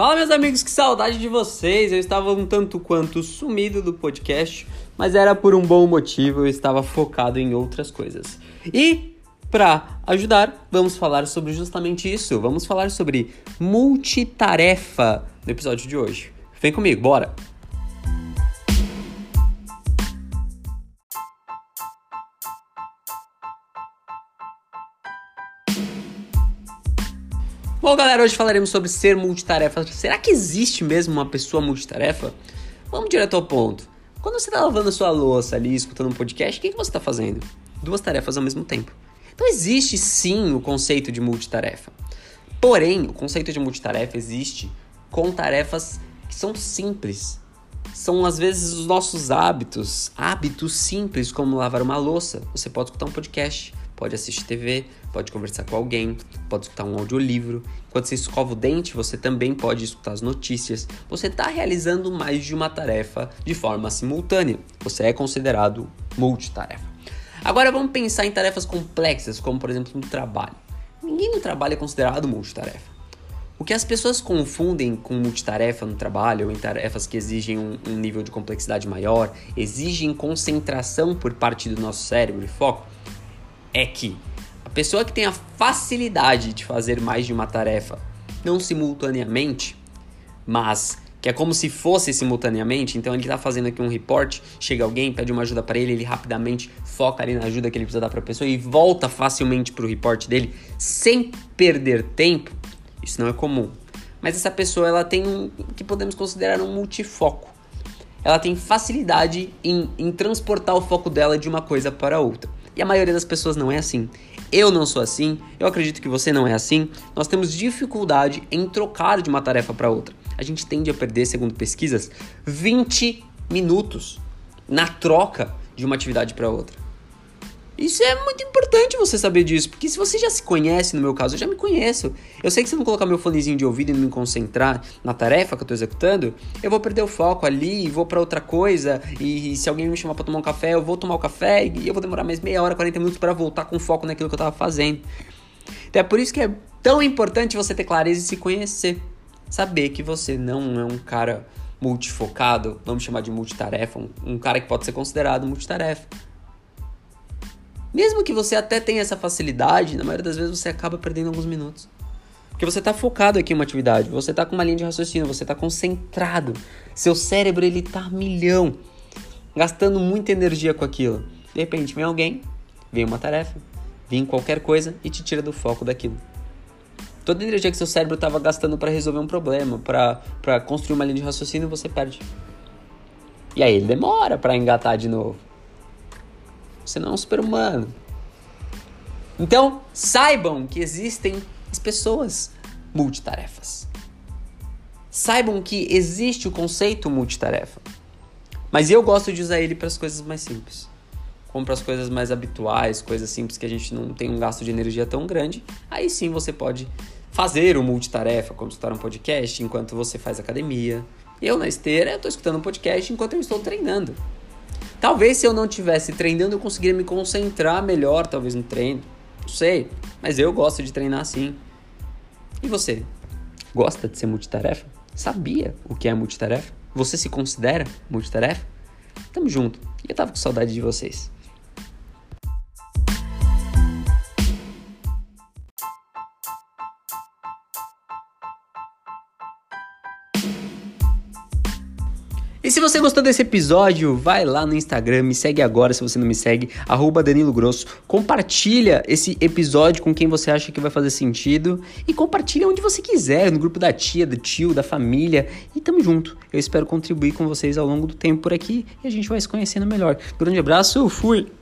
Fala, meus amigos, que saudade de vocês! Eu estava um tanto quanto sumido do podcast, mas era por um bom motivo, eu estava focado em outras coisas. E, para ajudar, vamos falar sobre justamente isso. Vamos falar sobre multitarefa no episódio de hoje. Vem comigo, bora! Bom, galera, hoje falaremos sobre ser multitarefa. Será que existe mesmo uma pessoa multitarefa? Vamos direto ao ponto. Quando você está lavando a sua louça ali, escutando um podcast, o que, que você está fazendo? Duas tarefas ao mesmo tempo. Então existe sim o conceito de multitarefa. Porém, o conceito de multitarefa existe com tarefas que são simples. São às vezes os nossos hábitos, hábitos simples como lavar uma louça. Você pode escutar um podcast, pode assistir TV, pode conversar com alguém, pode escutar um audiolivro. Enquanto você escova o dente, você também pode escutar as notícias. Você está realizando mais de uma tarefa de forma simultânea. Você é considerado multitarefa. Agora vamos pensar em tarefas complexas, como por exemplo no trabalho. Ninguém no trabalho é considerado multitarefa. O que as pessoas confundem com multitarefa no trabalho, ou em tarefas que exigem um, um, nível de complexidade maior, exigem concentração por parte do nosso cérebro e foco, é que a pessoa que tem a facilidade de fazer mais de uma tarefa, não simultaneamente, mas que é como se fosse simultaneamente, então ele está fazendo aqui um report, chega alguém, pede uma ajuda para ele, ele rapidamente foca ali na ajuda que ele precisa dar para a pessoa e volta facilmente para o report dele sem perder tempo. Isso não é comum. Mas essa pessoa ela tem um que podemos considerar um multifoco. Ela tem facilidade em, em transportar o foco dela de uma coisa para outra. E a maioria das pessoas não é assim. Eu não sou assim, eu acredito que você não é assim. Nós temos dificuldade em trocar de uma tarefa para outra. A gente tende a perder, segundo pesquisas, 20 minutos na troca de uma atividade para outra. Isso é muito importante você saber disso, porque se você já se conhece, no meu caso, eu já me conheço. Eu sei que se eu não colocar meu fonezinho de ouvido e não me concentrar na tarefa que eu estou executando, eu vou perder o foco ali, vou para outra coisa, e, e, se alguém me chamar para tomar um café, eu vou tomar o café e eu vou demorar mais meia hora, 40 minutos para voltar com foco naquilo que eu estava fazendo. Então é por isso que é tão importante você ter clareza e se conhecer. Saber que você não é um cara multifocado, vamos chamar de multitarefa, um, um cara que pode ser considerado multitarefa. Mesmo que você até tenha essa facilidade, na maioria das vezes você acaba perdendo alguns minutos. Porque você está focado aqui em uma atividade, você está com uma linha de raciocínio, você está concentrado. Seu cérebro ele tá milhão, gastando muita energia com aquilo. De repente vem alguém, vem uma tarefa, vem qualquer coisa e te tira do foco daquilo. Toda a energia que seu cérebro estava gastando para resolver um problema, para construir uma linha de raciocínio, você perde. E aí ele demora para engatar de novo. Você não é um super-humano. Então, saibam que existem pessoas multitarefas. Saibam que existe o conceito multitarefa. Mas eu gosto de usar ele para as coisas mais simples. Como para as coisas mais habituais, coisas simples que a gente não tem um gasto de energia tão grande. Aí sim você pode fazer o multitarefa, como escutar um podcast enquanto você faz academia. Eu na esteira, eu estou escutando um podcast enquanto eu estou treinando. Talvez se eu não tivesse treinando, eu conseguiria me concentrar melhor, talvez no treino. Não sei. Mas eu gosto de treinar assim. E você? Gosta de ser multitarefa? Sabia o que é multitarefa? Você se considera multitarefa? Tamo junto. E eu tava com saudade de vocês. E se você gostou desse episódio, vai lá no Instagram, me segue agora se você não me segue, arroba Danilo Grosso. Compartilha esse episódio com quem você acha que vai fazer sentido e compartilha onde você quiser, no grupo da tia, do tio, da família. E tamo junto. Eu espero contribuir com vocês ao longo do tempo por aqui e a gente vai se conhecendo melhor. Grande abraço, fui!